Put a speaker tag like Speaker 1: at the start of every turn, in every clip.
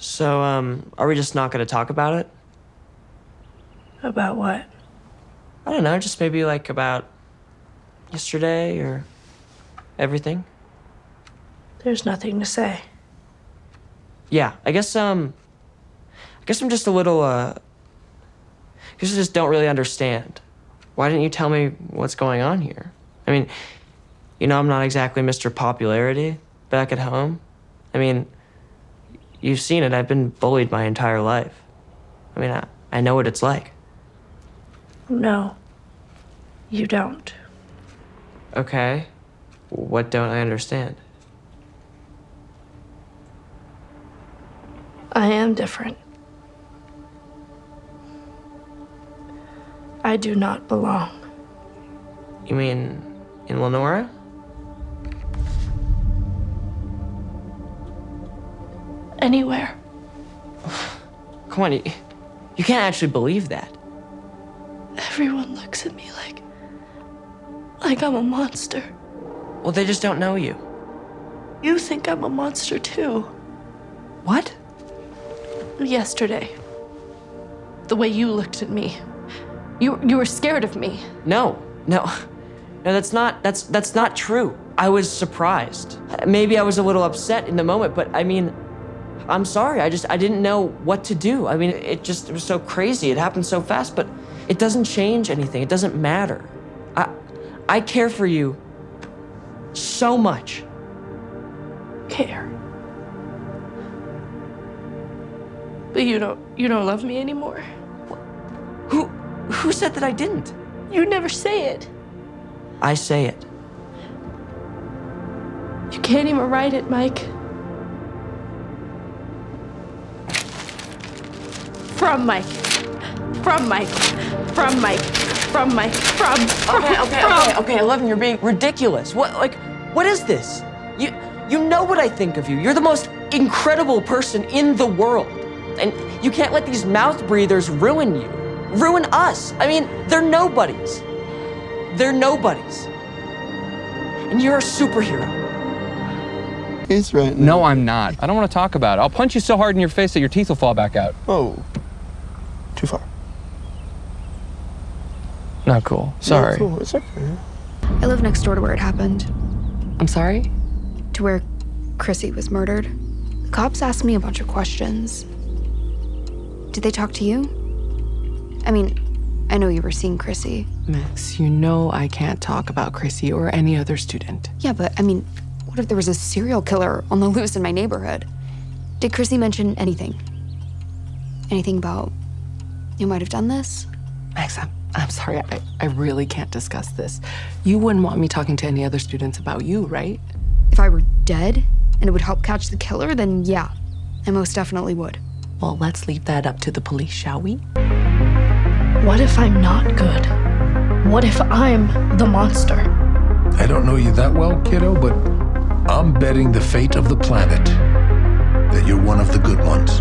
Speaker 1: So, um, are we just not gonna talk about it?
Speaker 2: About what?
Speaker 1: I don't know, just maybe like about yesterday or everything.
Speaker 2: There's nothing to say.
Speaker 1: Yeah, I guess um I guess I'm just a little uh I guess I just don't really understand. Why didn't you tell me what's going on here? I mean, you know, I'm not exactly Mr. Popularity back at home. I mean, you've seen it. I've been bullied my entire life. I mean, I, I know what it's like.
Speaker 2: No, you don't.
Speaker 1: Okay. What don't I understand?
Speaker 2: I am different. I do not belong.
Speaker 1: You mean in Lenora?
Speaker 2: Anywhere.
Speaker 1: Come on, you, you can't actually believe that.
Speaker 2: Everyone looks at me like. like I'm a monster.
Speaker 1: Well, they just don't know you.
Speaker 2: You think I'm a monster too.
Speaker 1: What?
Speaker 2: Yesterday. The way you looked at me. You, you were scared of me.
Speaker 1: No, no, no. That's not. That's that's not true. I was surprised. Maybe I was a little upset in the moment, but I mean, I'm sorry. I just I didn't know what to do. I mean, it just it was so crazy. It happened so fast, but it doesn't change anything. It doesn't matter. I I care for you so much.
Speaker 2: Care. But you don't you don't love me anymore.
Speaker 1: Who who said that I didn't?
Speaker 2: You never say it.
Speaker 1: I say it.
Speaker 2: You can't even write it, Mike. From Mike. From Mike. From Mike. From Mike. From. from
Speaker 1: Okay, okay,
Speaker 2: from.
Speaker 1: okay, okay. Eleven, you're being ridiculous. What, like, what is this? You, you know what I think of you. You're the most incredible person in the world, and you can't let these mouth breathers ruin you, ruin us. I mean, they're nobodies. They're nobodies. And you're a superhero.
Speaker 3: He's right. now.
Speaker 4: No, I'm not. I don't want to talk about it. I'll punch you so hard in your face that your teeth will fall back out.
Speaker 3: Oh, too far.
Speaker 4: Not cool.
Speaker 3: No,
Speaker 4: Sorry.
Speaker 3: cool. It's okay.
Speaker 5: I live next door to where it happened,
Speaker 6: I'm sorry?
Speaker 5: to where Chrissy was murdered. The cops asked me a bunch of questions. Did they talk to you? I mean, I know you were seeing Chrissy.
Speaker 6: Max, you know I can't talk about Chrissy or any other student.
Speaker 5: Yeah, but I mean, what if there was a serial killer on the loose in my neighborhood? Did Chrissy mention anything? Anything about you might have done this?
Speaker 6: Max, I'm, I'm sorry. I, I really can't discuss this. You wouldn't want me talking to any other students about you, right?
Speaker 5: If I were dead and it would help catch the killer, then yeah, I most definitely would.
Speaker 6: Well, let's leave that up to the police, shall we?
Speaker 2: What if I'm not good? What if I'm the monster?
Speaker 7: I don't know you that well, kiddo, but I'm betting the fate of the planet that you're one of the good ones.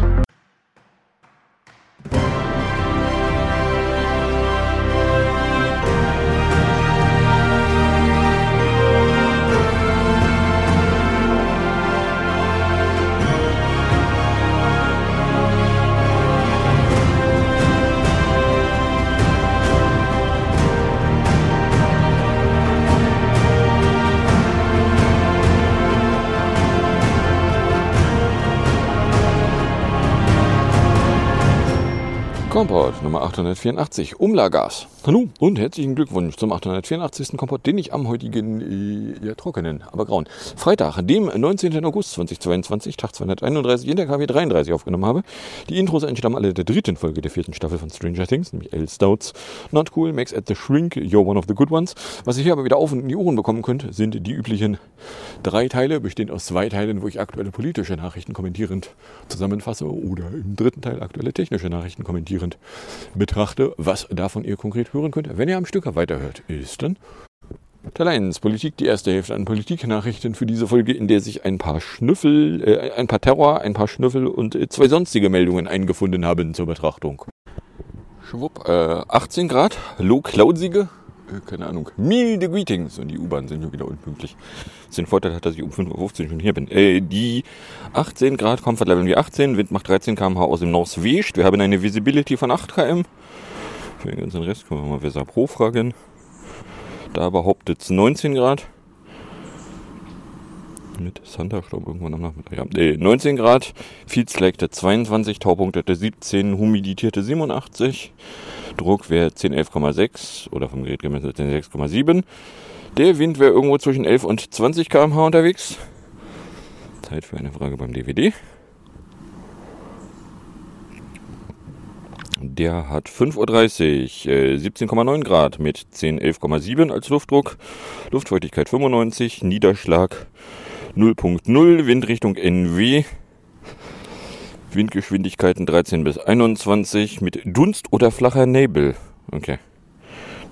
Speaker 8: 884, Umlagas. Hallo und herzlichen Glückwunsch zum 884. Kompott, den ich am heutigen, äh, ja, trockenen, aber grauen Freitag, dem 19. August 2022, Tag 231 in der KW 33 aufgenommen habe. Die Intros entstammen alle der dritten Folge der vierten Staffel von Stranger Things, nämlich L. Stouts, Not Cool, Max at the Shrink, You're One of the Good Ones. Was ihr hier aber wieder auf und in die Ohren bekommen könnt, sind die üblichen drei Teile, bestehend aus zwei Teilen, wo ich aktuelle politische Nachrichten kommentierend zusammenfasse oder im dritten Teil aktuelle technische Nachrichten kommentierend betrachte. Was davon ihr konkret hören könnt, wenn ihr am Stück weiterhört, ist dann Teil 1, Politik, die erste Hälfte an Politiknachrichten für diese Folge, in der sich ein paar Schnüffel, äh, ein paar Terror, ein paar Schnüffel und äh, zwei sonstige Meldungen eingefunden haben zur Betrachtung. Schwupp, äh, 18 Grad, low cloudsige
Speaker 9: äh, keine Ahnung, milde Greetings. Und die U-Bahn sind schon wieder unpünktlich. Den Vorteil hat, dass ich um 5.15 Uhr schon hier bin. Äh, die 18 Grad, Comfort Level wie 18, Wind macht 13 km/h aus dem Northwest. Wir haben eine Visibility von 8 km. Für den ganzen Rest können wir mal Weser Pro fragen. Da behauptet es 19 Grad. Mit Thundersturm irgendwann am Nachmittag. Ja, äh, 19 Grad, Feedslagte 22, Taupunkte 17, Humiditäte 87. Druck wäre 10, 11,6 oder vom Gerät gemessen 10, 6,7. Der Wind wäre irgendwo zwischen 11 und 20 km/h unterwegs. Zeit für eine Frage beim DVD. Der hat 5.30 Uhr, äh, 17,9 Grad mit 10, 11,7 als Luftdruck. Luftfeuchtigkeit 95, Niederschlag 0.0, Windrichtung NW. Windgeschwindigkeiten 13 bis 21 mit Dunst oder flacher Nebel. Okay.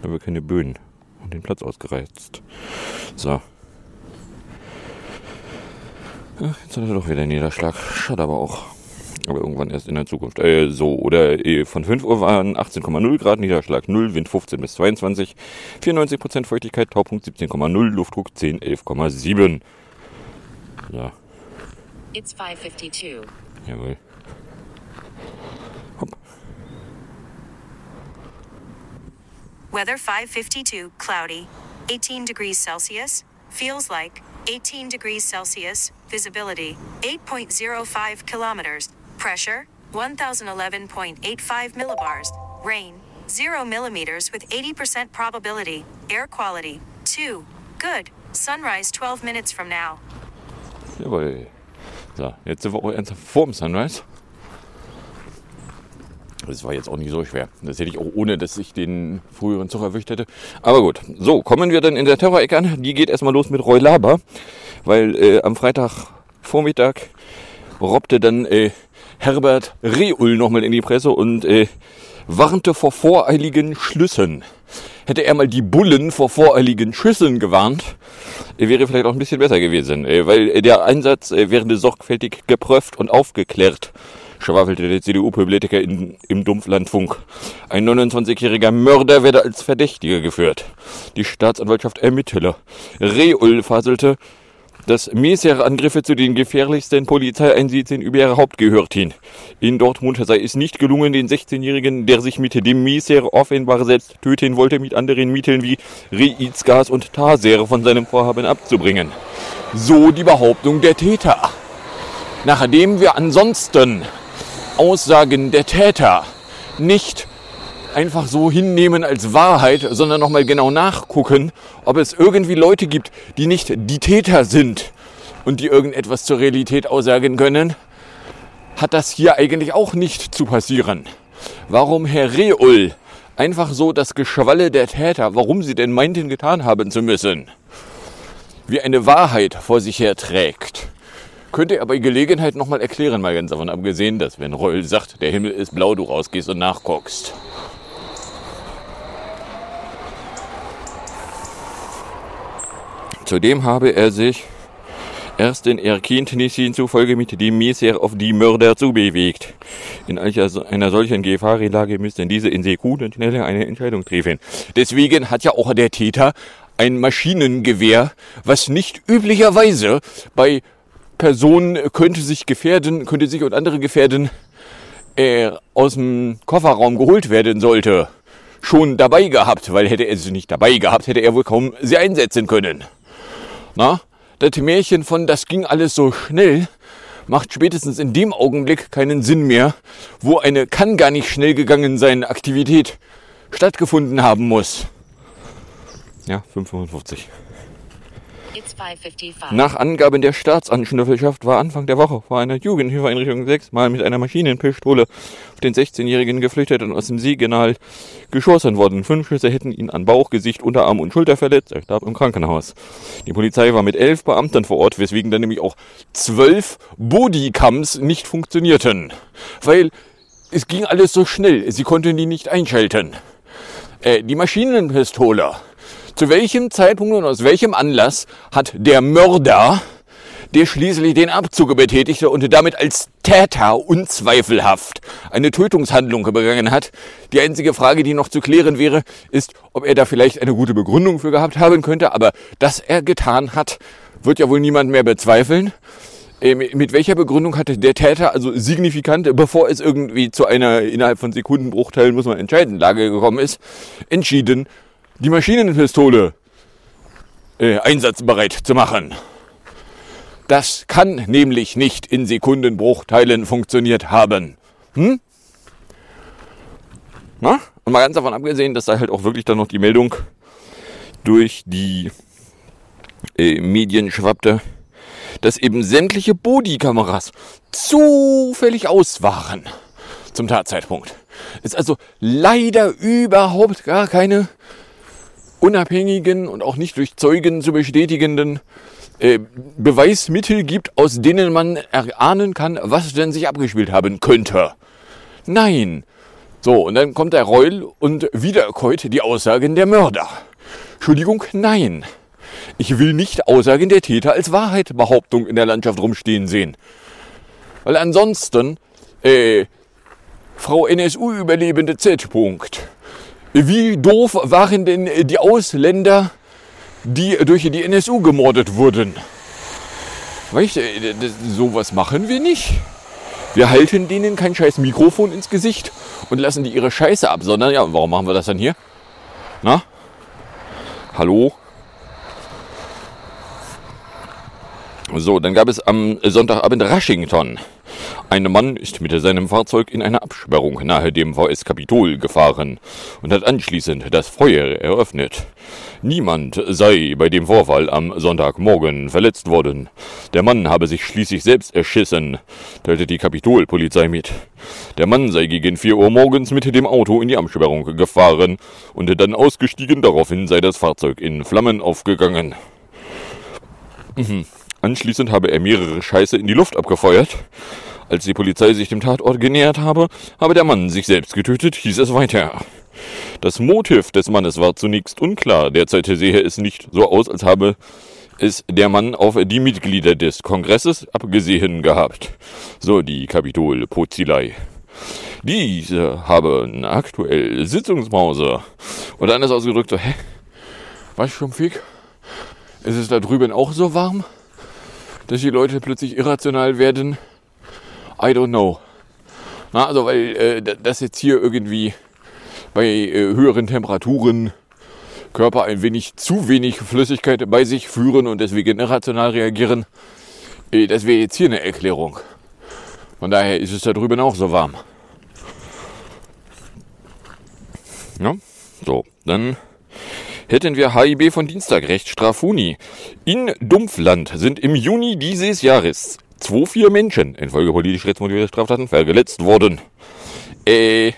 Speaker 9: Da haben wir keine Böen und den Platz ausgereizt. So. Ja, jetzt hat er doch wieder Niederschlag. Schade aber auch. Aber irgendwann erst in der Zukunft. Äh, so, oder äh, von 5 Uhr waren 18,0 Grad, Niederschlag 0, Wind 15 bis 22, 94% Feuchtigkeit, Taupunkt 17,0, Luftdruck 10, 11,7. Ja,
Speaker 10: It's 552.
Speaker 9: jawohl. Hopp.
Speaker 10: Weather 552, cloudy, 18 degrees Celsius, feels like 18 degrees Celsius, visibility 8.05 kilometers, pressure 1011.85 millibars, rain 0 millimeters with 80% probability, air quality 2, good, sunrise 12 minutes from now.
Speaker 9: Jawohl. So, jetzt sind wir auch ernsthaft vorm Sunrise. Das war jetzt auch nicht so schwer. Das hätte ich auch ohne, dass ich den früheren Zug erwischt hätte. Aber gut. So, kommen wir dann in der Terror-Ecke an. Die geht erstmal los mit Roy Laber. Weil äh, am Freitagvormittag robbte dann äh, Herbert Reul nochmal in die Presse und äh, warnte vor voreiligen Schlüssen. Hätte er mal die Bullen vor voreiligen Schüssen gewarnt, äh, wäre vielleicht auch ein bisschen besser gewesen. Äh, weil der Einsatz äh, wäre sorgfältig geprüft und aufgeklärt, schwafelte der CDU-Politiker im Dumpflandfunk. Ein 29-jähriger Mörder werde als Verdächtiger geführt. Die Staatsanwaltschaft ermittele. Reul faselte, dass Messer-Angriffe zu den gefährlichsten Polizeieinsätzen über ihr Haupt gehörten. In Dortmund sei es nicht gelungen, den 16-Jährigen, der sich mit dem Messer offenbar selbst töten wollte, mit anderen Mitteln wie Reizgas und Taser von seinem Vorhaben abzubringen. So die Behauptung der Täter. Nachdem wir ansonsten Aussagen der Täter nicht einfach so hinnehmen als Wahrheit, sondern nochmal genau nachgucken, ob es irgendwie Leute gibt, die nicht die Täter sind und die irgendetwas zur Realität aussagen können, hat das hier eigentlich auch nicht zu passieren. Warum Herr Reul einfach so das Geschwalle der Täter, warum sie denn meinten getan haben zu müssen, wie eine Wahrheit vor sich her trägt, könnte er bei Gelegenheit nochmal erklären, mal ganz davon abgesehen, dass wenn Reul sagt, der Himmel ist blau, du rausgehst und nachguckst. Zudem habe er sich erst in Erkenntnissen zufolge mit dem Messer auf die Mörder zubewegt. In einer solchen Gefahrlage müssten diese in Sekunden schneller eine Entscheidung treffen. Deswegen hat ja auch der Täter ein Maschinengewehr, was nicht üblicherweise bei Personen könnte sich gefährden, könnte sich und andere gefährden, äh, aus dem Kofferraum geholt werden sollte, schon dabei gehabt, weil hätte er sie nicht dabei gehabt, hätte er wohl kaum sie einsetzen können. Na, das Märchen von das ging alles so schnell macht spätestens in dem Augenblick keinen Sinn mehr, wo eine kann gar nicht schnell gegangen sein Aktivität stattgefunden haben muss. Ja, 5,55.
Speaker 10: It's 555.
Speaker 9: Nach Angaben der Staatsanschnüffelschaft war Anfang der Woche vor einer Jugendhilfeeinrichtung sechsmal mit einer Maschinenpistole auf den 16-Jährigen geflüchtet und aus dem Signal geschossen worden. Fünf Schüsse hätten ihn an Bauch, Gesicht, Unterarm und Schulter verletzt. Er starb im Krankenhaus. Die Polizei war mit elf Beamten vor Ort, weswegen dann nämlich auch zwölf Bodycams nicht funktionierten. Weil es ging alles so schnell. Sie konnten die nicht einschalten. Äh, die Maschinenpistole zu welchem Zeitpunkt und aus welchem Anlass hat der Mörder
Speaker 8: der schließlich den Abzug betätigte und damit als Täter unzweifelhaft eine Tötungshandlung begangen hat. Die einzige Frage, die noch zu klären wäre, ist, ob er da vielleicht eine gute Begründung für gehabt haben könnte. Aber dass er getan hat, wird ja wohl niemand mehr bezweifeln. Äh, mit welcher Begründung hatte der Täter also signifikant, bevor es irgendwie zu einer innerhalb von Sekundenbruchteilen, muss man entscheiden, Lage gekommen ist, entschieden, die Maschinenpistole äh, einsatzbereit zu machen? Das kann nämlich nicht in Sekundenbruchteilen funktioniert haben. Hm? Na? Und mal ganz davon abgesehen, dass da halt auch wirklich dann noch die Meldung durch die äh, Medien schwappte, dass eben sämtliche Bodykameras zufällig aus waren zum Tatzeitpunkt. Es also leider überhaupt gar keine unabhängigen und auch nicht durch Zeugen zu bestätigenden äh, Beweismittel gibt, aus denen man erahnen kann, was denn sich abgespielt haben könnte. Nein. So, und dann kommt der Reul und wiederkäut die Aussagen der Mörder. Entschuldigung, nein. Ich will nicht Aussagen der Täter als Wahrheitbehauptung in der Landschaft rumstehen sehen. Weil ansonsten, äh, Frau NSU-Überlebende Z. -Punkt. Wie doof waren denn die Ausländer, die durch die NSU gemordet wurden. Weißt du, sowas machen wir nicht. Wir halten denen kein scheiß Mikrofon ins Gesicht und lassen die ihre Scheiße ab, sondern ja, warum machen wir das dann hier? Na? Hallo? So, dann gab es am Sonntagabend Rushington. Ein Mann ist mit seinem Fahrzeug in eine Absperrung nahe dem VS Kapitol gefahren und hat anschließend das Feuer eröffnet. Niemand sei bei dem Vorfall am Sonntagmorgen verletzt worden. Der Mann habe sich schließlich selbst erschissen, teilte die Kapitolpolizei mit. Der Mann sei gegen vier Uhr morgens mit dem Auto in die Absperrung gefahren und dann ausgestiegen, daraufhin sei das Fahrzeug in Flammen aufgegangen. Mhm. Anschließend habe er mehrere Scheiße in die Luft abgefeuert. Als die Polizei sich dem Tatort genähert habe, habe der Mann sich selbst getötet, hieß es weiter. Das Motiv des Mannes war zunächst unklar. Derzeit sehe es nicht so aus, als habe es der Mann auf die Mitglieder des Kongresses abgesehen gehabt. So die Kapitol-Pozilei. Diese haben aktuell Sitzungspause. Und anders ausgedrückt so, hä? Was schon Fick? Ist es da drüben auch so warm? dass die Leute plötzlich irrational werden. I don't know. Na, also weil äh, das jetzt hier irgendwie bei äh, höheren Temperaturen Körper ein wenig zu wenig Flüssigkeit bei sich führen und deswegen irrational reagieren, äh, das wäre jetzt hier eine Erklärung. Von daher ist es da drüben auch so warm. Ja, so, dann hätten wir HIB von Dienstag, Recht Strafuni. In Dumpfland sind im Juni dieses Jahres zwei, vier Menschen infolge politisch rechtsmotivierter Straftaten verletzt worden. Äh,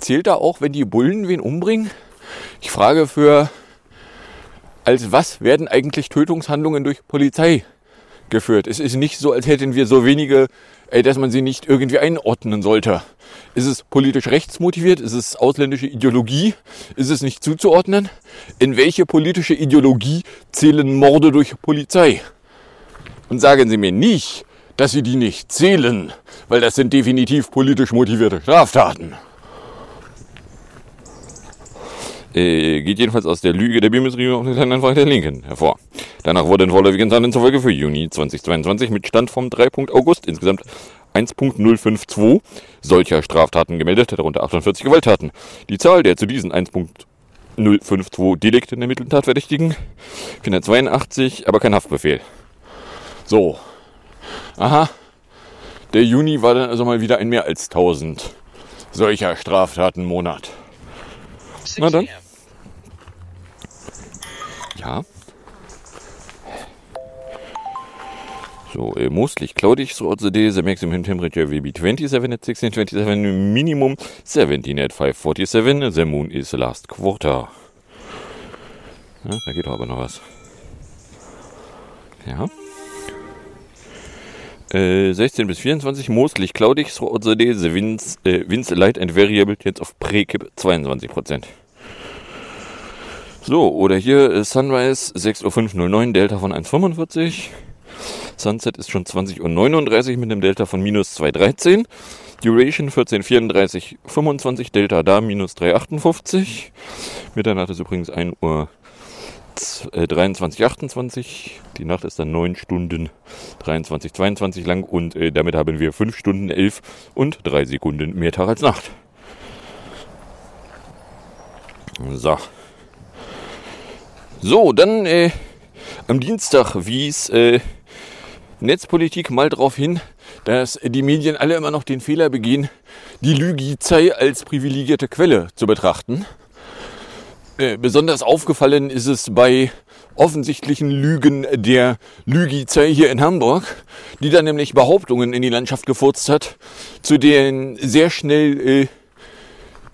Speaker 8: zählt da auch, wenn die Bullen wen umbringen? Ich frage für, als was werden eigentlich Tötungshandlungen durch Polizei geführt? Es ist nicht so, als hätten wir so wenige, äh, dass man sie nicht irgendwie einordnen sollte. Ist es politisch rechtsmotiviert? Ist es ausländische Ideologie? Ist es nicht zuzuordnen? In welche politische Ideologie zählen Morde durch Polizei? Und sagen Sie mir nicht, dass Sie die nicht zählen, weil das sind definitiv politisch motivierte Straftaten. Äh, geht jedenfalls aus der Lüge der Bundesregierung den Kleinanfrage der Linken hervor. Danach wurden vorläufigen Zahlen zufolge für Juni 2022 mit Stand vom 3. August insgesamt 1.052 solcher Straftaten gemeldet, darunter 48 Gewalttaten. Die Zahl der zu diesen 1.052 Delikten ermittelten Tatverdächtigen 482, aber kein Haftbefehl. So. Aha. Der Juni war dann also mal wieder ein mehr als 1000 solcher Straftaten-Monat. Na dann. Ja. So, uh, mostly cloudy throughout the day. The maximum temperature will be 27 at 16, 27, minimum 17 at 547. The moon is last quarter. Ja, da geht aber noch was. Ja. Äh, 16 bis 24, mostly cloudy throughout the day. The winds, äh, winds light and variable, jetzt auf Prekip 22%. So, oder hier äh, Sunrise 6.509, Delta von 1,45. Sunset ist schon 20.39 Uhr mit einem Delta von minus 213. Duration 14.34, 25, Delta da minus 3,58. Mitternacht ist übrigens 1 Uhr 23, 28. Die Nacht ist dann 9 Stunden 23, 22 lang und äh, damit haben wir 5 Stunden 11 und 3 Sekunden mehr Tag als Nacht. So. So, dann äh, am Dienstag wies äh, Netzpolitik mal darauf hin, dass die Medien alle immer noch den Fehler begehen, die Lügizei als privilegierte Quelle zu betrachten. Äh, besonders aufgefallen ist es bei offensichtlichen Lügen der Lügizei hier in Hamburg, die dann nämlich Behauptungen in die Landschaft gefurzt hat, zu denen sehr schnell äh,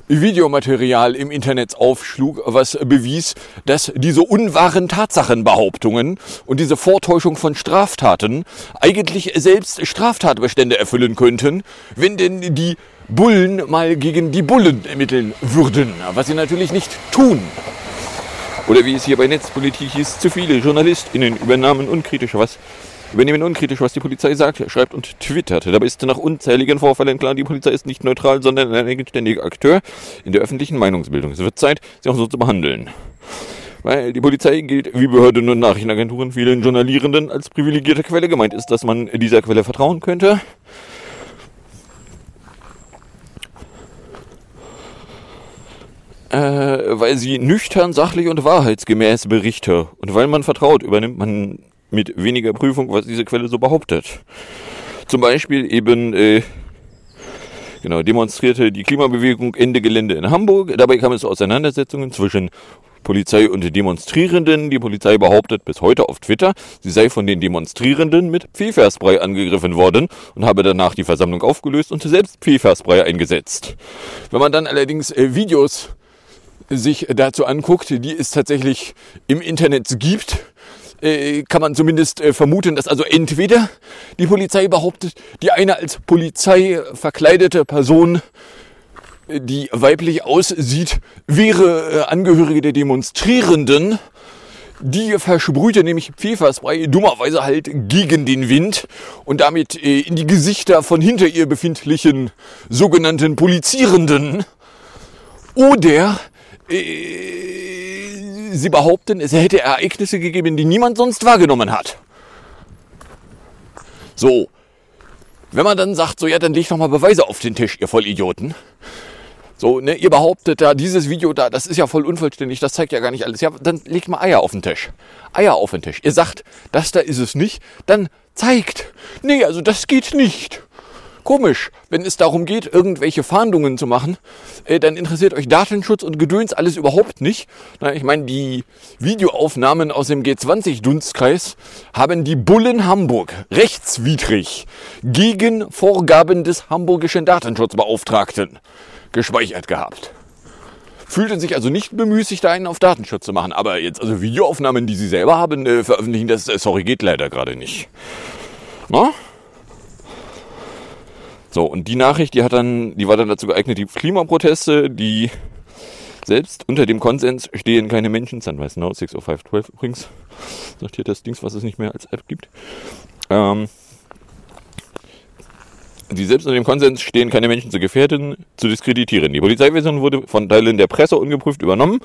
Speaker 8: Videomaterial im Internet aufschlug, was bewies, dass diese unwahren Tatsachenbehauptungen und diese Vortäuschung von Straftaten eigentlich selbst Straftatbestände erfüllen könnten, wenn denn die Bullen mal gegen die Bullen ermitteln würden, was sie natürlich nicht tun. Oder wie es hier bei Netzpolitik hieß, zu viele JournalistInnen übernahmen unkritisch was übernehmen unkritisch, was die Polizei sagt, schreibt und twittert. Dabei ist nach unzähligen Vorfällen klar, die Polizei ist nicht neutral, sondern ein eigenständiger Akteur in der öffentlichen Meinungsbildung. Es wird Zeit, sie auch so zu behandeln. Weil die Polizei gilt wie Behörden und Nachrichtenagenturen vielen Journalierenden als privilegierte Quelle. Gemeint ist, dass man dieser Quelle vertrauen könnte. Äh, weil sie nüchtern, sachlich und wahrheitsgemäß berichte. Und weil man vertraut, übernimmt man mit weniger Prüfung, was diese Quelle so behauptet. Zum Beispiel eben äh, genau, demonstrierte die Klimabewegung Ende Gelände in Hamburg. Dabei kam es zu Auseinandersetzungen zwischen Polizei und Demonstrierenden. Die Polizei behauptet bis heute auf Twitter, sie sei von den Demonstrierenden mit Pfefferspray angegriffen worden und habe danach die Versammlung aufgelöst und selbst Pfefferspray eingesetzt. Wenn man dann allerdings äh, Videos sich dazu anguckt, die es tatsächlich im Internet gibt, äh, kann man zumindest äh, vermuten, dass also entweder die Polizei behauptet, die eine als Polizei verkleidete Person, äh, die weiblich aussieht, wäre Angehörige der Demonstrierenden, die versprühte nämlich Pfefferspray dummerweise halt gegen den Wind und damit in die Gesichter von hinter ihr befindlichen sogenannten Polizierenden. Oder sie behaupten, es hätte Ereignisse gegeben, die niemand sonst wahrgenommen hat. So, wenn man dann sagt, so ja, dann legt doch mal Beweise auf den Tisch, ihr Vollidioten. So, ne, ihr behauptet da, dieses Video da, das ist ja voll unvollständig, das zeigt ja gar nicht alles. Ja, dann legt mal Eier auf den Tisch. Eier auf den Tisch. Ihr sagt, das da ist es nicht, dann zeigt. Nee, also das geht nicht. Komisch, wenn es darum geht, irgendwelche Fahndungen zu machen, äh, dann interessiert euch Datenschutz und Gedöns alles überhaupt nicht. Na, ich meine, die Videoaufnahmen aus dem G20-Dunstkreis haben die Bullen Hamburg rechtswidrig gegen Vorgaben des hamburgischen Datenschutzbeauftragten gespeichert gehabt. Fühlten sich also nicht bemüßigt, einen auf Datenschutz zu machen. Aber jetzt also Videoaufnahmen, die sie selber haben, äh, veröffentlichen, das, äh, sorry, geht leider gerade nicht. Na? So, und die Nachricht, die hat dann, die war dann dazu geeignet, die Klimaproteste, die selbst unter dem Konsens stehen keine Menschen, Sunrise Now 60512 übrigens, sagt hier das Dings, was es nicht mehr als App gibt. Ähm, die selbst unter dem Konsens stehen keine Menschen zu gefährden, zu diskreditieren. Die Polizeiversion wurde von Teilen der Presse ungeprüft übernommen.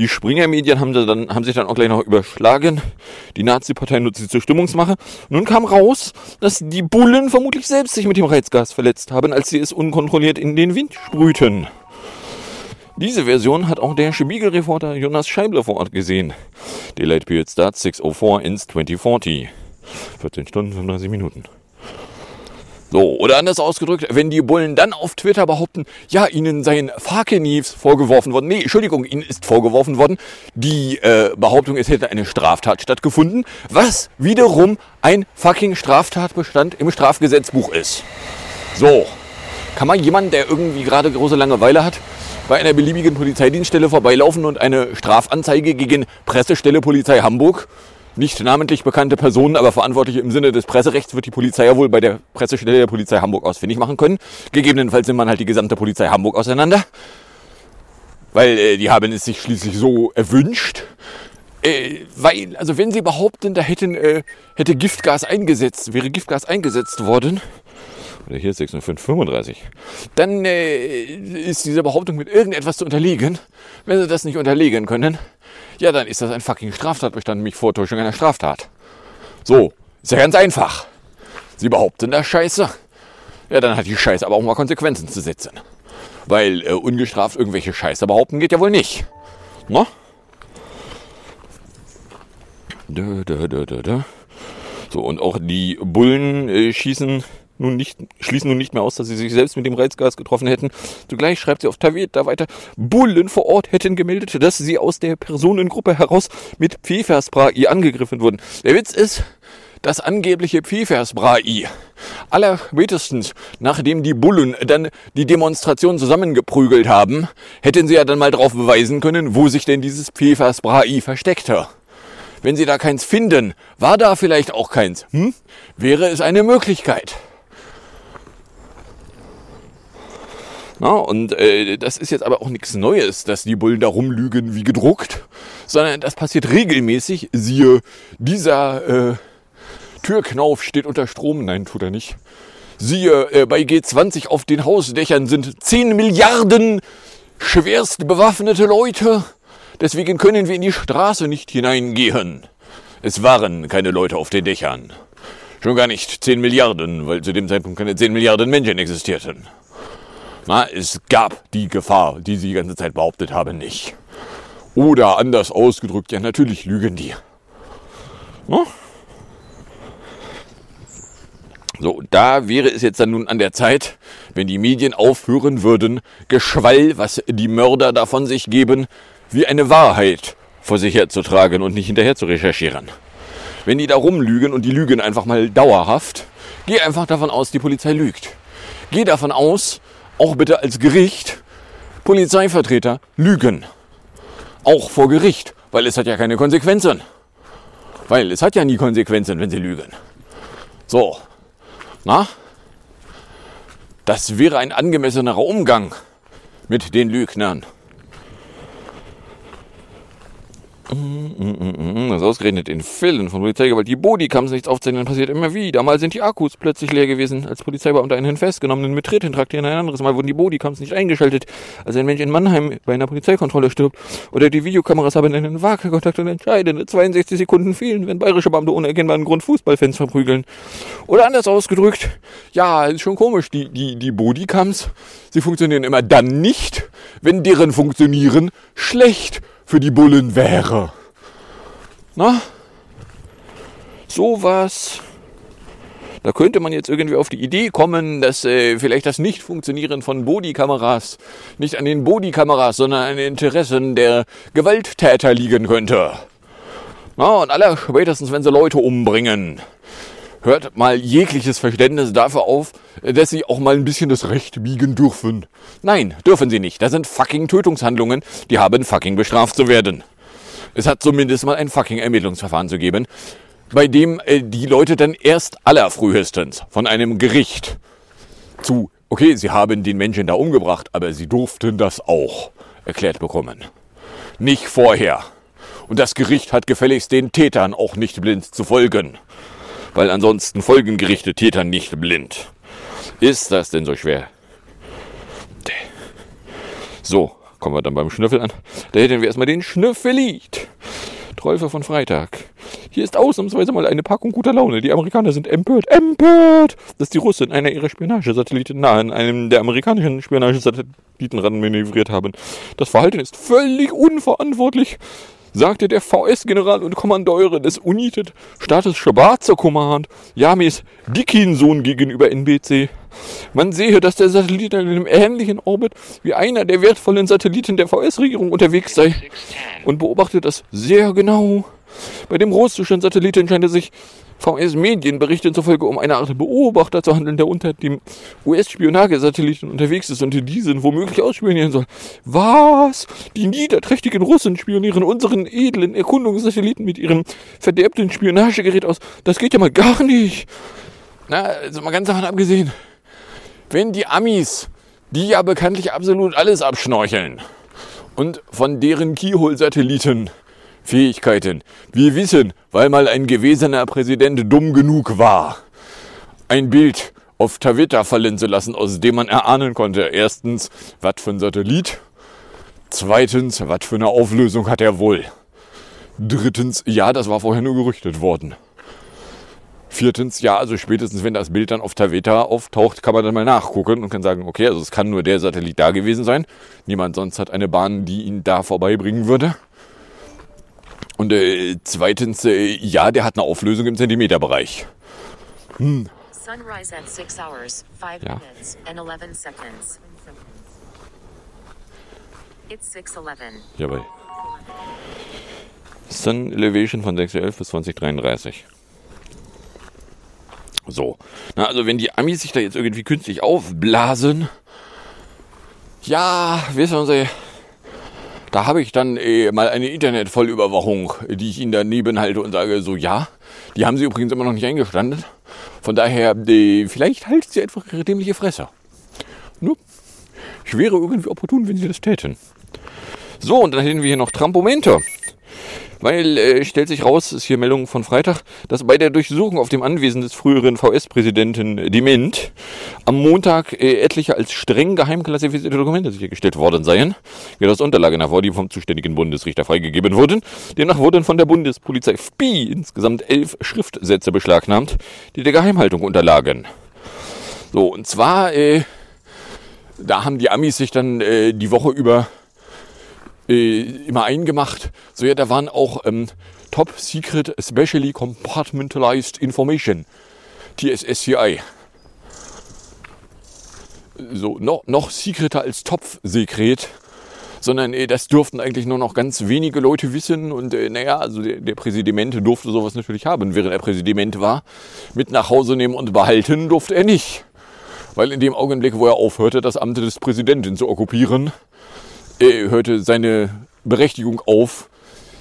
Speaker 8: Die Springer-Medien haben, dann, haben sich dann auch gleich noch überschlagen. Die Nazi-Partei nutzt sie zur Stimmungsmache. Nun kam raus, dass die Bullen vermutlich selbst sich mit dem Reizgas verletzt haben, als sie es unkontrolliert in den Wind sprühten. Diese Version hat auch der Spiegel-Reporter Jonas Scheible vor Ort gesehen. Delayed Period Start 604 ins 2040. 14 Stunden, 35 Minuten. So, oder anders ausgedrückt, wenn die Bullen dann auf Twitter behaupten, ja, ihnen seien Fakeniefs vorgeworfen worden. Nee, Entschuldigung, ihnen ist vorgeworfen worden, die äh, Behauptung, es hätte eine Straftat stattgefunden, was wiederum ein fucking Straftatbestand im Strafgesetzbuch ist. So, kann man jemanden, der irgendwie gerade große Langeweile hat, bei einer beliebigen Polizeidienststelle vorbeilaufen und eine Strafanzeige gegen Pressestelle Polizei Hamburg nicht namentlich bekannte Personen, aber Verantwortliche im Sinne des Presserechts wird die Polizei ja wohl bei der Pressestelle der Polizei Hamburg ausfindig machen können. Gegebenenfalls nimmt man halt die gesamte Polizei Hamburg auseinander, weil äh, die haben es sich schließlich so erwünscht. Äh, weil, also wenn sie behaupten, da hätten, äh, hätte Giftgas eingesetzt, wäre Giftgas eingesetzt worden, oder hier ist 60535, dann äh, ist diese Behauptung mit irgendetwas zu unterlegen. Wenn sie das nicht unterlegen können, ja, dann ist das ein fucking Straftatbestand, nämlich Vortäuschung einer Straftat. So, ist ja ganz einfach. Sie behaupten das Scheiße. Ja, dann hat die Scheiße aber auch mal Konsequenzen zu setzen. Weil äh, ungestraft irgendwelche Scheiße behaupten geht ja wohl nicht. Ne? So, und auch die Bullen äh, schießen nun nicht, schließen nun nicht mehr aus, dass sie sich selbst mit dem Reizgas getroffen hätten. Zugleich schreibt sie auf Taveta weiter, Bullen vor Ort hätten gemeldet, dass sie aus der Personengruppe heraus mit Pfefferspray angegriffen wurden. Der Witz ist, das angebliche Pfefferspray. Allerspätestens, nachdem die Bullen dann die Demonstration zusammengeprügelt haben, hätten sie ja dann mal darauf beweisen können, wo sich denn dieses Pfefferspray versteckte. Wenn sie da keins finden, war da vielleicht auch keins. Hm? Wäre es eine Möglichkeit. Na, und äh, das ist jetzt aber auch nichts Neues, dass die Bullen da rumlügen wie gedruckt, sondern das passiert regelmäßig. Siehe, dieser äh, Türknauf steht unter Strom. Nein, tut er nicht. Siehe, äh, bei G20 auf den Hausdächern sind 10 Milliarden schwerst bewaffnete Leute. Deswegen können wir in die Straße nicht hineingehen. Es waren keine Leute auf den Dächern. Schon gar nicht 10 Milliarden, weil zu dem Zeitpunkt keine 10 Milliarden Menschen existierten. Na, es gab die Gefahr, die sie die ganze Zeit behauptet haben, nicht. Oder anders ausgedrückt, ja, natürlich lügen die. Na? So, da wäre es jetzt dann nun an der Zeit, wenn die Medien aufhören würden, Geschwall, was die Mörder davon sich geben, wie eine Wahrheit vor sich herzutragen und nicht hinterher zu recherchieren. Wenn die da rumlügen und die lügen einfach mal dauerhaft, geh einfach davon aus, die Polizei lügt. Geh davon aus, auch bitte als Gericht, Polizeivertreter lügen. Auch vor Gericht, weil es hat ja keine Konsequenzen. Weil es hat ja nie Konsequenzen, wenn sie lügen. So, na? Das wäre ein angemessenerer Umgang mit den Lügnern. Das ausgerechnet in Fällen von Polizeigewalt die Bodycams nichts aufzeichnen, passiert immer wieder. Mal sind die Akkus plötzlich leer gewesen, als Polizeibeamter einen festgenommenen mit Tritt traktieren. Ein anderes Mal wurden die Bodycams nicht eingeschaltet, als ein Mensch in Mannheim bei einer Polizeikontrolle stirbt. Oder die Videokameras haben einen Wackelkontakt und entscheidende 62 Sekunden fehlen, wenn bayerische Beamte ohne erkennbaren Grund Fußballfans verprügeln. Oder anders ausgedrückt, ja, ist schon komisch, die, die, die Bodycams, sie funktionieren immer dann nicht, wenn deren Funktionieren schlecht für die Bullen wäre. Na? Sowas. Da könnte man jetzt irgendwie auf die Idee kommen, dass äh, vielleicht das Nicht-Funktionieren von Bodykameras nicht an den Bodykameras, sondern an den Interessen der Gewalttäter liegen könnte. Na, und aller spätestens, wenn sie Leute umbringen, hört mal jegliches Verständnis dafür auf, dass sie auch mal ein bisschen das Recht biegen dürfen. Nein, dürfen sie nicht. Das sind fucking Tötungshandlungen, die haben fucking bestraft zu werden. Es hat zumindest mal ein fucking Ermittlungsverfahren zu geben, bei dem äh, die Leute dann erst allerfrühestens von einem Gericht zu, okay, sie haben den Menschen da umgebracht, aber sie durften das auch erklärt bekommen. Nicht vorher. Und das Gericht hat gefälligst den Tätern auch nicht blind zu folgen. Weil ansonsten folgen Gerichte Tätern nicht blind. Ist das denn so schwer? So, kommen wir dann beim Schnüffel an. Da hätten wir erstmal den Schnüffelied. Träufer von Freitag. Hier ist ausnahmsweise mal eine Packung guter Laune. Die Amerikaner sind empört, empört, dass die Russen einer ihrer Spionagesatelliten nahe an einem der amerikanischen Spionagesatelliten ranmanövriert haben. Das Verhalten ist völlig unverantwortlich sagte der VS-General und Kommandeure des United Staates Schwarzer Command, Jamis Dickinson gegenüber NBC. Man sehe, dass der Satellit in einem ähnlichen Orbit wie einer der wertvollen Satelliten der VS-Regierung unterwegs sei und beobachte das sehr genau. Bei dem russischen Satelliten scheint es sich VS-Medienberichten zufolge um eine Art Beobachter zu handeln, der unter dem US-Spionagesatelliten unterwegs ist und diesen womöglich ausspionieren soll. Was? Die niederträchtigen Russen spionieren unseren edlen Erkundungssatelliten mit ihrem verderbten Spionagegerät aus. Das geht ja mal gar nicht. Na, also mal ganz davon abgesehen, wenn die Amis, die ja bekanntlich absolut alles abschnorcheln und von deren Keyhole-Satelliten Fähigkeiten. Wir wissen, weil mal ein gewesener Präsident dumm genug war, ein Bild auf Twitter fallen zu lassen, aus dem man erahnen konnte. Erstens, was für ein Satellit. Zweitens, was für eine Auflösung hat er wohl. Drittens, ja, das war vorher nur gerüchtet worden. Viertens, ja, also spätestens wenn das Bild dann auf Taveta auftaucht, kann man dann mal nachgucken und kann sagen, okay, also es kann nur der Satellit da gewesen sein. Niemand sonst hat eine Bahn, die ihn da vorbeibringen würde. Und äh, zweitens, äh, ja, der hat eine Auflösung im Zentimeterbereich. Hm.
Speaker 10: Sunrise at 6 hours, 5
Speaker 8: Ja.
Speaker 10: minutes, and 11 seconds. It's 6.11.
Speaker 8: Jawohl. Sun Elevation von 6.11 bis 2033. So. Na, also wenn die Amis sich da jetzt irgendwie künstlich aufblasen, ja, wissen Sie, da habe ich dann äh, mal eine Internetvollüberwachung, die ich Ihnen daneben halte und sage so, ja, die haben Sie übrigens immer noch nicht eingestanden. Von daher, äh, vielleicht halten Sie einfach Ihre dämliche Fresse. Nur, ich wäre irgendwie opportun, wenn Sie das täten. So, und dann hätten wir hier noch Trampomente. Weil, äh, stellt sich raus, ist hier Meldung von Freitag, dass bei der Durchsuchung auf dem Anwesen des früheren VS-Präsidenten Dement am Montag äh, etliche als streng geheim klassifizierte Dokumente sichergestellt worden seien. Geht aus Unterlagen hervor, die vom zuständigen Bundesrichter freigegeben wurden. Demnach wurden von der Bundespolizei FPI insgesamt elf Schriftsätze beschlagnahmt, die der Geheimhaltung unterlagen. So, und zwar, äh, da haben die Amis sich dann äh, die Woche über äh, immer eingemacht. So ja, da waren auch ähm, Top Secret Specially Compartmentalized Information, TSSCI. So, noch, noch secreter als Topfsekret. Sondern äh, das durften eigentlich nur noch ganz wenige Leute wissen. Und äh, naja, also der, der Präsident durfte sowas natürlich haben, während er Präsident war. Mit nach Hause nehmen und behalten durfte er nicht. Weil in dem Augenblick, wo er aufhörte, das Amt des Präsidenten zu okkupieren, äh, hörte seine Berechtigung auf,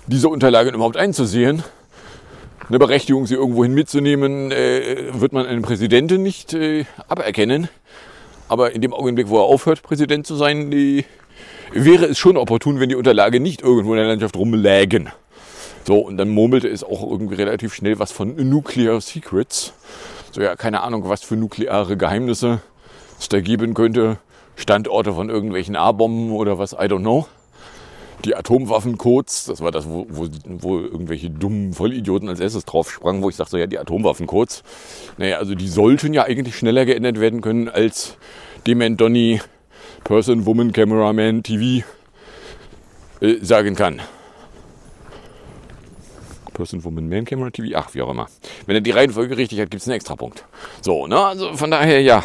Speaker 8: diese Unterlagen überhaupt einzusehen. Eine Berechtigung, sie irgendwohin mitzunehmen, äh, wird man einem Präsidenten nicht äh, aberkennen. Aber in dem Augenblick, wo er aufhört, Präsident zu sein, äh, wäre es schon opportun, wenn die Unterlagen nicht irgendwo in der Landschaft rumlägen. So, und dann murmelte es auch irgendwie relativ schnell was von Nuclear Secrets. So, ja, keine Ahnung, was für nukleare Geheimnisse es da geben könnte. Standorte von irgendwelchen A-Bomben oder was, I don't know. Die Atomwaffencodes, das war das, wo, wo, wo irgendwelche dummen Vollidioten als erstes drauf sprangen, wo ich sagte, ja, die Atomwaffencodes. Naja, also die sollten ja eigentlich schneller geändert werden können als Dement Donny Person, Woman, Cameraman, TV äh, sagen kann. Person, Woman, Man, Camera, TV, ach, wie auch immer. Wenn er die Reihenfolge richtig hat, gibt es einen Extrapunkt. So, ne, also von daher, ja.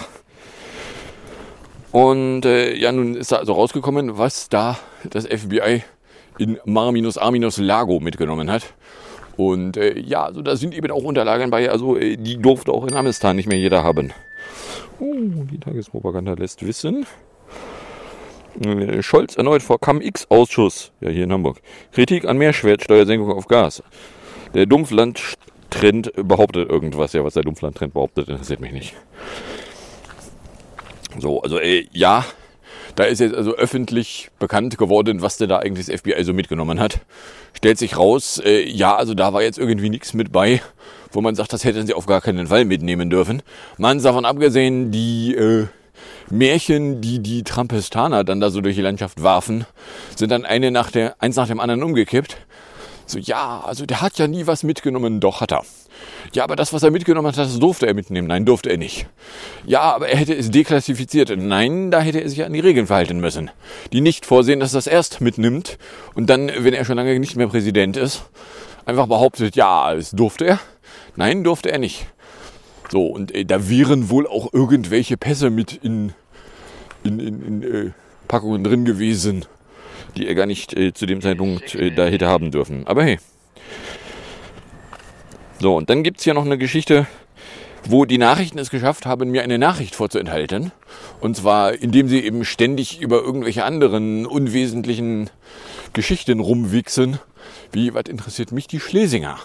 Speaker 8: Und äh, ja, nun ist da also rausgekommen, was da das FBI in Mar-A-Lago mitgenommen hat. Und äh, ja, also da sind eben auch Unterlagen bei, also äh, die durfte auch in Amistan nicht mehr jeder haben. Uh, die Tagespropaganda lässt wissen. Äh, Scholz erneut vor CAM-X-Ausschuss, ja hier in Hamburg. Kritik an Mehrwertsteuersenkung auf Gas. Der Dumpfland-Trend behauptet irgendwas. Ja, was der Dumpfland-Trend behauptet, interessiert mich nicht. So, also äh, ja, da ist jetzt also öffentlich bekannt geworden, was denn da eigentlich das FBI so mitgenommen hat. Stellt sich raus, äh, ja, also da war jetzt irgendwie nichts mit bei, wo man sagt, das hätten sie auf gar keinen Fall mitnehmen dürfen. Man davon abgesehen, die äh, Märchen, die die Trampestaner dann da so durch die Landschaft warfen, sind dann eine nach der, eins nach dem anderen umgekippt. So, ja, also der hat ja nie was mitgenommen, doch hat er. Ja, aber das, was er mitgenommen hat, das durfte er mitnehmen. Nein, durfte er nicht. Ja, aber er hätte es deklassifiziert. Nein, da hätte er sich an die Regeln verhalten müssen. Die nicht vorsehen, dass er das erst mitnimmt und dann, wenn er schon lange nicht mehr Präsident ist, einfach behauptet, ja, es durfte er. Nein, durfte er nicht. So, und äh, da wären wohl auch irgendwelche Pässe mit in, in, in, in äh, Packungen drin gewesen, die er gar nicht äh, zu dem Zeitpunkt äh, da hätte haben dürfen. Aber hey. So, und dann gibt es hier noch eine Geschichte, wo die Nachrichten es geschafft haben, mir eine Nachricht vorzuenthalten. Und zwar, indem sie eben ständig über irgendwelche anderen unwesentlichen Geschichten rumwichsen. Wie, was interessiert mich die Schlesinger?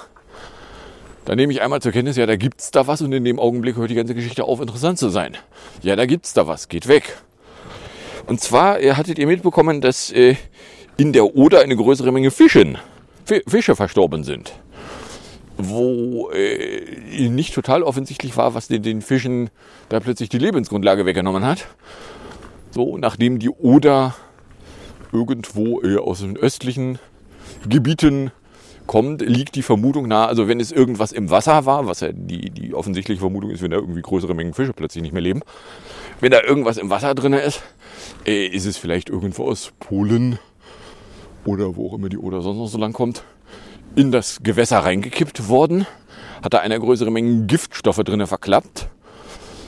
Speaker 8: Da nehme ich einmal zur Kenntnis, ja, da gibt's da was und in dem Augenblick hört die ganze Geschichte auf, interessant zu sein. Ja, da gibt's da was, geht weg. Und zwar äh, hattet ihr mitbekommen, dass äh, in der Oder eine größere Menge Fischen Fi- Fische verstorben sind. Wo äh, nicht total offensichtlich war, was den, den Fischen da plötzlich die Lebensgrundlage weggenommen hat. So, nachdem die Oder irgendwo äh, aus den östlichen Gebieten kommt, liegt die Vermutung nahe, also wenn es irgendwas im Wasser war, was ja die, die offensichtliche Vermutung ist, wenn da irgendwie größere Mengen Fische plötzlich nicht mehr leben, wenn da irgendwas im Wasser drin ist, äh, ist es vielleicht irgendwo aus Polen oder wo auch immer die Oder sonst noch so lang kommt, in das Gewässer reingekippt worden, hat da eine größere Menge Giftstoffe drin verklappt.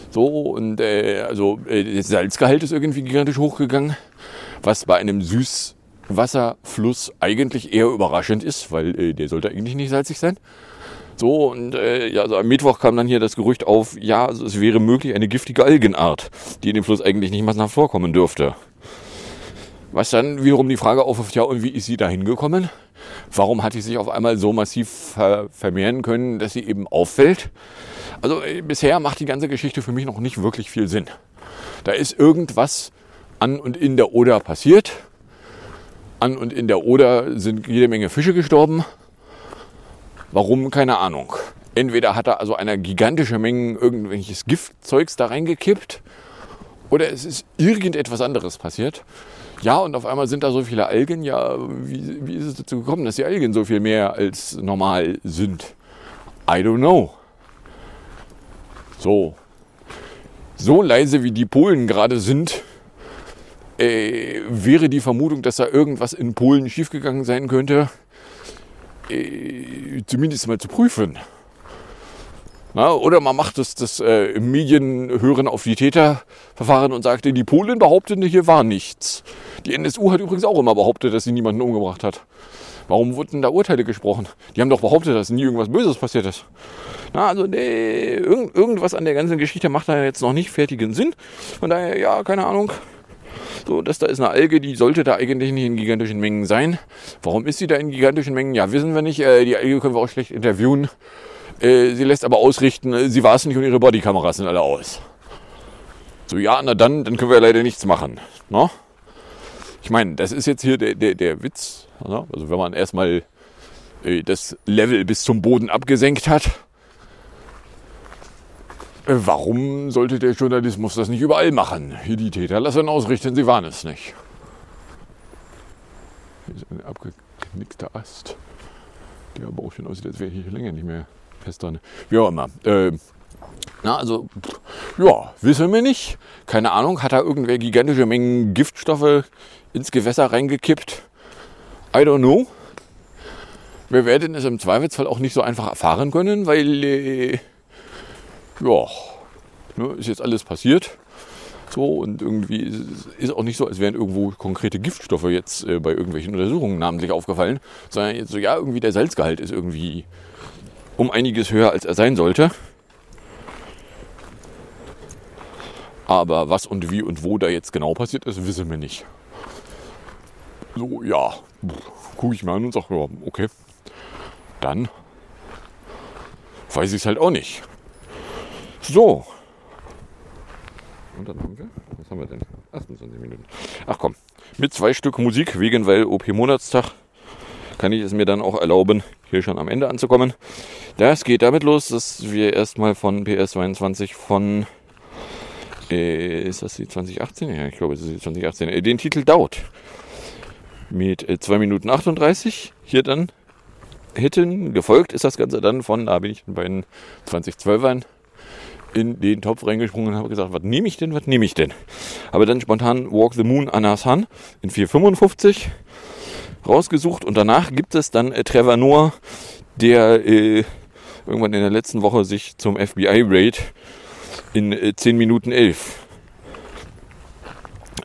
Speaker 8: So, und äh, also äh, der Salzgehalt ist irgendwie gigantisch hochgegangen, was bei einem Süßwasserfluss eigentlich eher überraschend ist, weil äh, der sollte eigentlich nicht salzig sein. So, und äh, ja, also am Mittwoch kam dann hier das Gerücht auf, ja, es wäre möglich eine giftige Algenart, die in dem Fluss eigentlich nicht massenhaft vorkommen dürfte. Was dann wiederum die Frage aufwirft, ja, und wie ist sie da hingekommen? Warum hat sie sich auf einmal so massiv ver vermehren können, dass sie eben auffällt? Also äh, bisher macht die ganze Geschichte für mich noch nicht wirklich viel Sinn. Da ist irgendwas an und in der Oder passiert. An und in der Oder sind jede Menge Fische gestorben. Warum? Keine Ahnung. Entweder hat er also eine gigantische Menge irgendwelches Giftzeugs da reingekippt oder es ist irgendetwas anderes passiert. Ja, und auf einmal sind da so viele Algen. Ja, wie, wie ist es dazu gekommen, dass die Algen so viel mehr als normal sind? I don't know. So. So leise wie die Polen gerade sind, äh, wäre die Vermutung, dass da irgendwas in Polen schiefgegangen sein könnte, äh, zumindest mal zu prüfen. Na, oder man macht das, das äh, Medien hören auf die Täterverfahren und sagt, die Polen behaupten, hier war nichts. Die NSU hat übrigens auch immer behauptet, dass sie niemanden umgebracht hat. Warum wurden da Urteile gesprochen? Die haben doch behauptet, dass nie irgendwas Böses passiert ist. Na, also nee, irgend, irgendwas an der ganzen Geschichte macht da jetzt noch nicht fertigen Sinn. Von daher, ja, keine Ahnung. So, das da ist eine Alge, die sollte da eigentlich nicht in gigantischen Mengen sein. Warum ist sie da in gigantischen Mengen? Ja, wissen wir nicht. Äh, die Alge können wir auch schlecht interviewen. Äh, sie lässt aber ausrichten, äh, sie war es nicht und ihre Bodykameras sind alle aus. So, ja, na dann, dann können wir leider nichts machen. No? Ich meine, das ist jetzt hier der, der, der Witz. Ne? Also wenn man erstmal äh, das Level bis zum Boden abgesenkt hat, äh, warum sollte der Journalismus das nicht überall machen? Hier die Täter lassen ausrichten, sie waren es nicht. Hier ist ein abgeknickter Ast, der aber auch schon aussieht, als wäre hier länger nicht mehr dran. Wie auch immer. Äh, na, also, ja, wissen wir nicht. Keine Ahnung, hat da irgendwer gigantische Mengen Giftstoffe ins Gewässer reingekippt? I don't know. Wir werden es im Zweifelsfall auch nicht so einfach erfahren können, weil, äh, ja, ne, ist jetzt alles passiert. So, und irgendwie ist es auch nicht so, als wären irgendwo konkrete Giftstoffe jetzt äh, bei irgendwelchen Untersuchungen namentlich aufgefallen, sondern jetzt so, ja, irgendwie der Salzgehalt ist irgendwie um einiges höher, als er sein sollte. Aber was und wie und wo da jetzt genau passiert ist, wissen wir nicht. So, ja, gucke ich mir an und sage, ja, okay, dann weiß ich es halt auch nicht. So. Und dann haben wir, was haben wir denn? 28 Minuten. Ach komm, mit zwei Stück Musik, wegen weil OP Monatstag, kann ich es mir dann auch erlauben, hier schon am Ende anzukommen. Das geht damit los, dass wir erstmal von PS22 von, äh, ist das die 2018? Ja, ich glaube, es ist die 2018. Äh, den Titel Doubt mit äh, 2 Minuten 38 hier dann hätten. Gefolgt ist das Ganze dann von, da bin ich bei den 2012ern in den Topf reingesprungen und habe gesagt, was nehme ich denn, was nehme ich denn? Aber dann spontan Walk the Moon Anna Sun in 455 rausgesucht und danach gibt es dann äh, Trevor Noah, der äh, irgendwann in der letzten Woche sich zum FBI-Raid in äh, 10 Minuten 11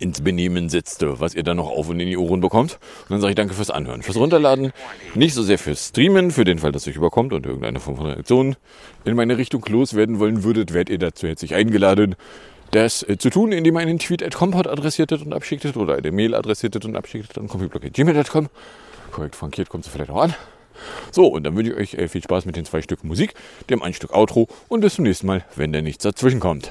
Speaker 8: ins Benehmen setzte, was ihr dann noch auf und in die Ohren bekommt. Und dann sage ich danke fürs Anhören, fürs Runterladen, nicht so sehr fürs Streamen, für den Fall, dass euch überkommt und irgendeine Form von Reaktion in meine Richtung loswerden wollen würdet, werdet ihr dazu herzlich eingeladen, das äh, zu tun, indem ihr einen Tweet at compot adressiertet und abschicktet oder eine Mail adressiertet und abschicktet an computerblog.gmail.com. Korrekt frankiert kommt sie vielleicht auch an. So, und dann wünsche ich euch äh, viel Spaß mit den zwei Stück Musik, dem ein Stück Outro und bis zum nächsten Mal, wenn da nichts dazwischen kommt.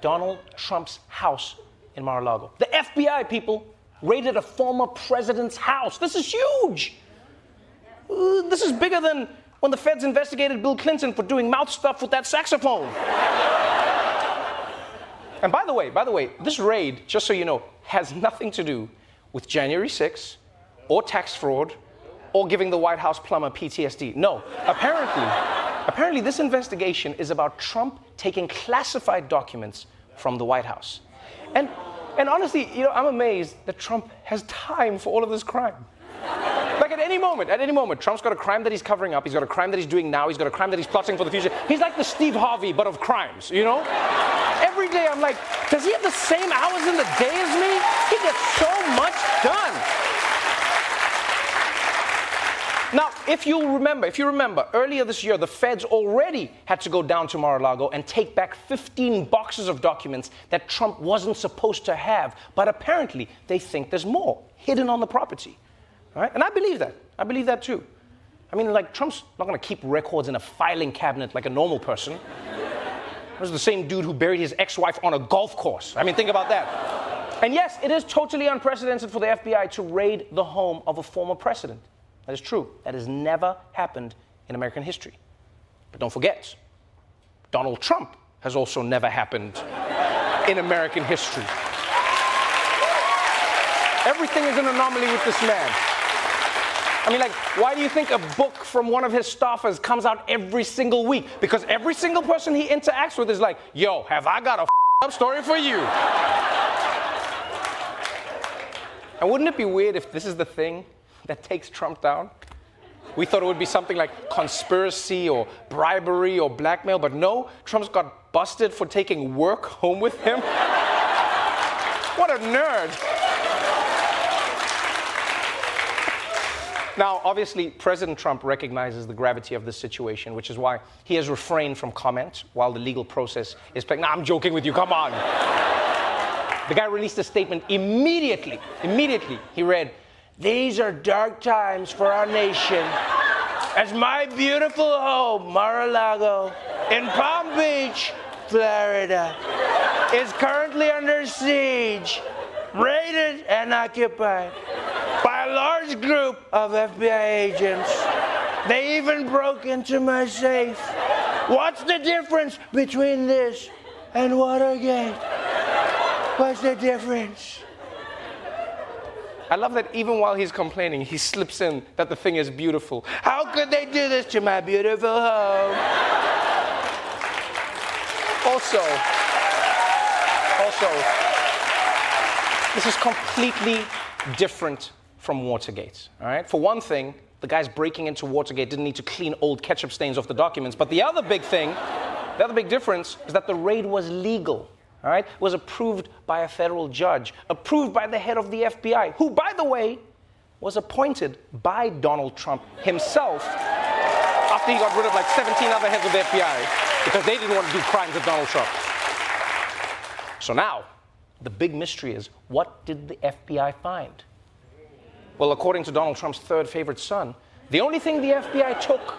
Speaker 11: Donald Trump's house in Mar a Lago. The FBI people raided a former president's house. This is huge. Uh, This is bigger than when the feds investigated Bill Clinton for doing mouth stuff with that saxophone. and by the way, by the way, this raid, just so you know, has nothing to do with January 6th or tax fraud or giving the White House plumber PTSD. No, apparently, apparently this investigation is about Trump taking classified documents from the White House. And and honestly, you know, I'm amazed that Trump has time for all of this crime. Like at any moment, at any moment, Trump's got a crime that he's covering up. He's got a crime that he's doing now. He's got a crime that he's plotting for the future. He's like the Steve Harvey, but of crimes, you know? Every day I'm like, does he have the same hours in the day as me? He gets so much done. Now, if you remember, if you remember, earlier this year, the feds already had to go down to Mar-a-Lago and take back 15 boxes of documents that Trump wasn't supposed to have. But apparently, they think there's more hidden on the property. Right? And I believe that. I believe that too. I mean, like, Trump's not going to keep records in a filing cabinet like a normal person. This is the same dude who buried his ex wife on a golf course. I mean, think about that. And yes, it is totally unprecedented for the FBI to raid the home of a former president. That is true. That has never happened in American history. But don't forget, Donald Trump has also never happened in American history. Everything is an anomaly with this man. I mean, like, why do you think a book from one of his staffers comes out every single week? Because every single person he interacts with is like, yo, have I got a up story for you? and wouldn't it be weird if this is the thing that takes Trump down? We thought it would be something like conspiracy or bribery or blackmail, but no, Trump's got busted for taking work home with him. what a nerd. Now, obviously, President Trump recognizes the gravity of this situation, which is why he has refrained from comment while the legal process is playing. Nah, I'm joking with you, come on. the guy released a statement immediately. Immediately, he read, These are dark times for our nation. As my beautiful home, Mar a Lago, in Palm Beach, Florida, is currently under siege, raided, and occupied by a large group of FBI agents. They even broke into my safe. What's the difference between this and Watergate? What's the difference? I love that even while he's complaining, he slips in that the thing is beautiful. How could they do this to my beautiful home? Also, also, this is completely different from Watergate. All right. For one thing, the guys breaking into Watergate didn't need to clean old ketchup stains off the documents. But the other big thing, the other big difference, is that the raid was legal. All right. Was approved by a federal judge, approved by the head of the FBI, who, by the way, was appointed by Donald Trump himself after he got rid of like 17 other heads of the FBI because they didn't want to do crimes with Donald Trump. So now, the big mystery is what did the FBI find? Well, according to Donald Trump's third favorite son, the only thing the FBI took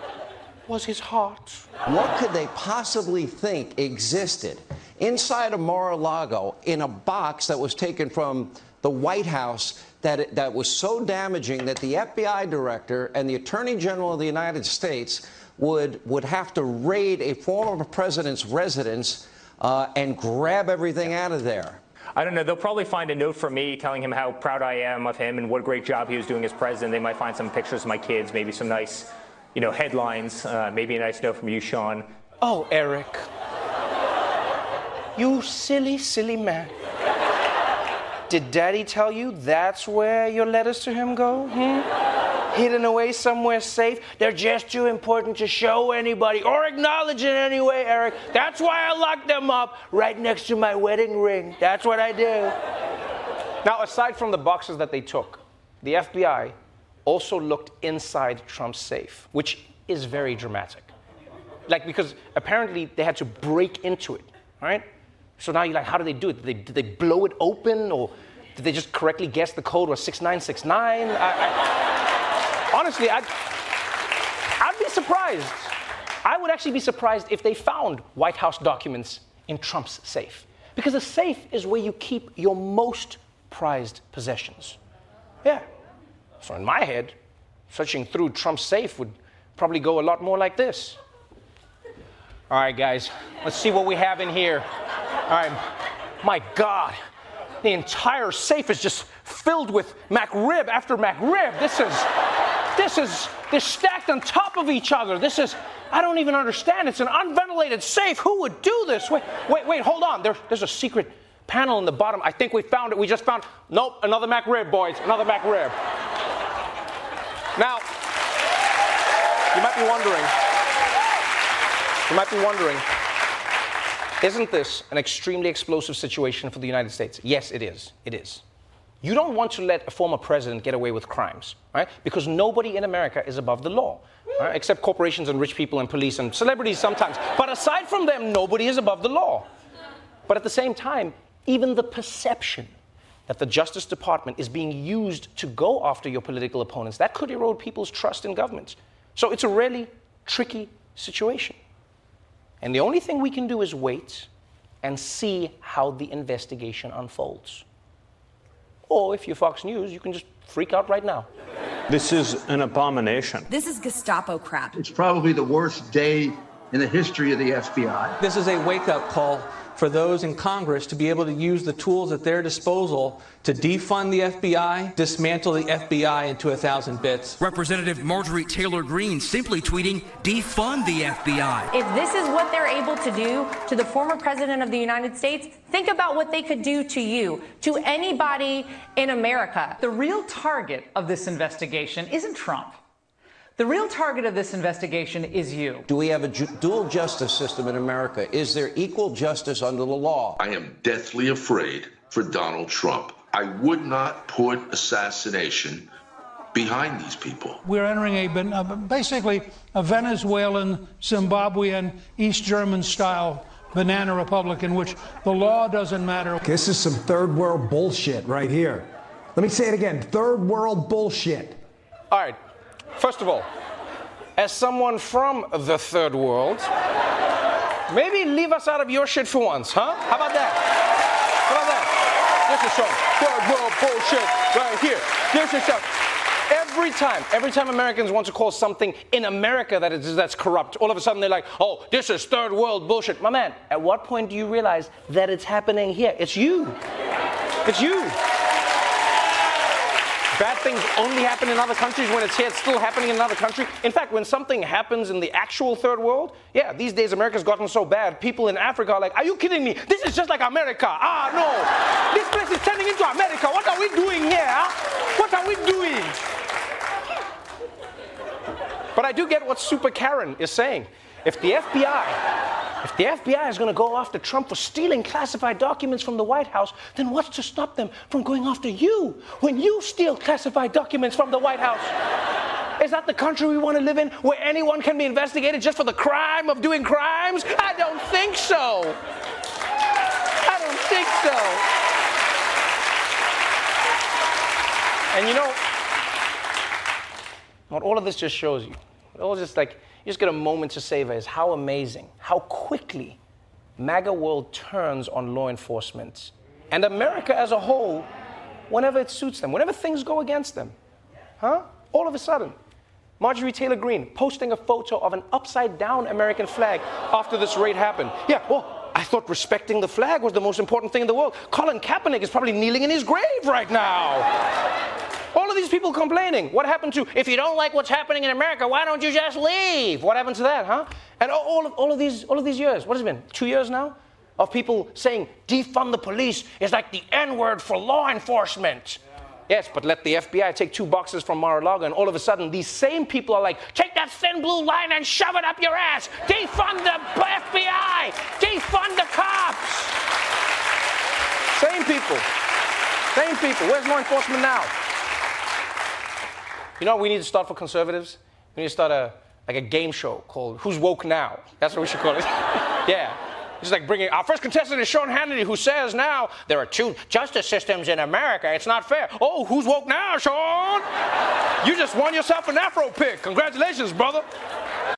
Speaker 11: was his heart.
Speaker 12: What could they possibly think existed inside of Mar-a-Lago in a box that was taken from the White House that, that was so damaging that the FBI director and the Attorney General of the United States would, would have to raid a former president's residence uh, and grab everything out of there?
Speaker 13: I don't know. They'll probably find a note from me telling him how proud I am of him and what a great job he was doing as president. They might find some pictures of my kids, maybe some nice, you know, headlines, uh, maybe a nice note from you, Sean.
Speaker 11: Oh, Eric. You silly, silly man. Did daddy tell you that's where your letters to him go? Hmm? Hidden away somewhere safe? They're just too important to show anybody or acknowledge in any way, Eric. That's why I locked them up right next to my wedding ring. That's what I do. Now, aside from the boxes that they took, the FBI also looked inside Trump's safe, which is very dramatic. Like, because apparently they had to break into it, right? So now you're like, how did they do it? Did they, did they blow it open or did they just correctly guess the code was 6969? I, I, honestly, I'd, I'd be surprised. I would actually be surprised if they found White House documents in Trump's safe. Because a safe is where you keep your most prized possessions. Yeah. So in my head, searching through Trump's safe would probably go a lot more like this. All right, guys, let's see what we have in here. All right, my God, the entire safe is just filled with MacRib after MacRib. This is, this is, they're stacked on top of each other. This is, I don't even understand. It's an unventilated safe. Who would do this? Wait, wait, wait, hold on. There, there's a secret panel in the bottom. I think we found it. We just found, nope, another MacRib, boys, another McRib. Now, you might be wondering, you might be wondering, isn't this an extremely explosive situation for the United States? Yes, it is. It is. You don't want to let a former president get away with crimes, right? Because nobody in America is above the law, right? except corporations and rich people and police and celebrities sometimes. But aside from them, nobody is above the law. But at the same time, even the perception that the Justice Department is being used to go after your political opponents, that could erode people's trust in government. So it's a really tricky situation. And the only thing we can do is wait and see how the investigation unfolds. Or if you're Fox News, you can just freak out right now.
Speaker 14: This is an abomination.
Speaker 15: This is Gestapo crap.
Speaker 16: It's probably the worst day in the history of the FBI.
Speaker 17: This is a wake up call for those in Congress to be able to use the tools at their disposal to defund the FBI, dismantle the FBI into a thousand bits.
Speaker 18: Representative Marjorie Taylor Greene simply tweeting, defund the FBI.
Speaker 19: If this is what they're able to do to the former president of the United States, think about what they could do to you, to anybody in America.
Speaker 20: The real target of this investigation isn't Trump. The real target of this investigation is you.
Speaker 12: Do we have a ju- dual justice system in America? Is there equal justice under the law?
Speaker 21: I am deathly afraid for Donald Trump. I would not put assassination behind these people.
Speaker 22: We're entering a basically a Venezuelan, Zimbabwean, East German style banana republic in which the law doesn't matter.
Speaker 23: This is some third world bullshit right here. Let me say it again third world bullshit.
Speaker 11: All right. First of all, as someone from the third world, maybe leave us out of your shit for once, huh? How about that? How about that? This is some third world bullshit right here. This is some. Every time, every time Americans want to call something in America that is that's corrupt, all of a sudden they're like, "Oh, this is third world bullshit." My man, at what point do you realize that it's happening here? It's you. It's you. Bad things only happen in other countries when it's here, it's still happening in another country. In fact, when something happens in the actual third world, yeah, these days America's gotten so bad, people in Africa are like, Are you kidding me? This is just like America. Ah, no. This place is turning into America. What are we doing here? What are we doing? But I do get what Super Karen is saying. If the FBI, if the FBI is going to go after Trump for stealing classified documents from the White House, then what's to stop them from going after you when you steal classified documents from the White House? Is that the country we want to live in where anyone can be investigated just for the crime of doing crimes? I don't think so. I don't think so. And you know, what all of this just shows you, it all just like, just get a moment to savor is how amazing, how quickly MAGA world turns on law enforcement and America as a whole whenever it suits them, whenever things go against them. Huh? All of a sudden. Marjorie Taylor Greene posting a photo of an upside down American flag after this raid happened. Yeah, well, I thought respecting the flag was the most important thing in the world. Colin Kaepernick is probably kneeling in his grave right now. All of these people complaining. What happened to, if you don't like what's happening in America, why don't you just leave? What happened to that, huh? And all of, all of, these, all of these years, what has it been? Two years now? Of people saying defund the police is like the N word for law enforcement. Yes, but let the FBI take two boxes from Mar-a-Lago, and all of a sudden, these same people are like, take that thin blue line and shove it up your ass. Defund the FBI. Defund the cops. Same people. Same people. Where's law enforcement now? You know we need to start for conservatives? We need to start a like a game show called Who's Woke Now? That's what we should call it. yeah. It's like bringing our first contestant is Sean Hannity, who says now there are two justice systems in America. It's not fair. Oh, who's woke now, Sean? You just won yourself an Afro pick. Congratulations, brother.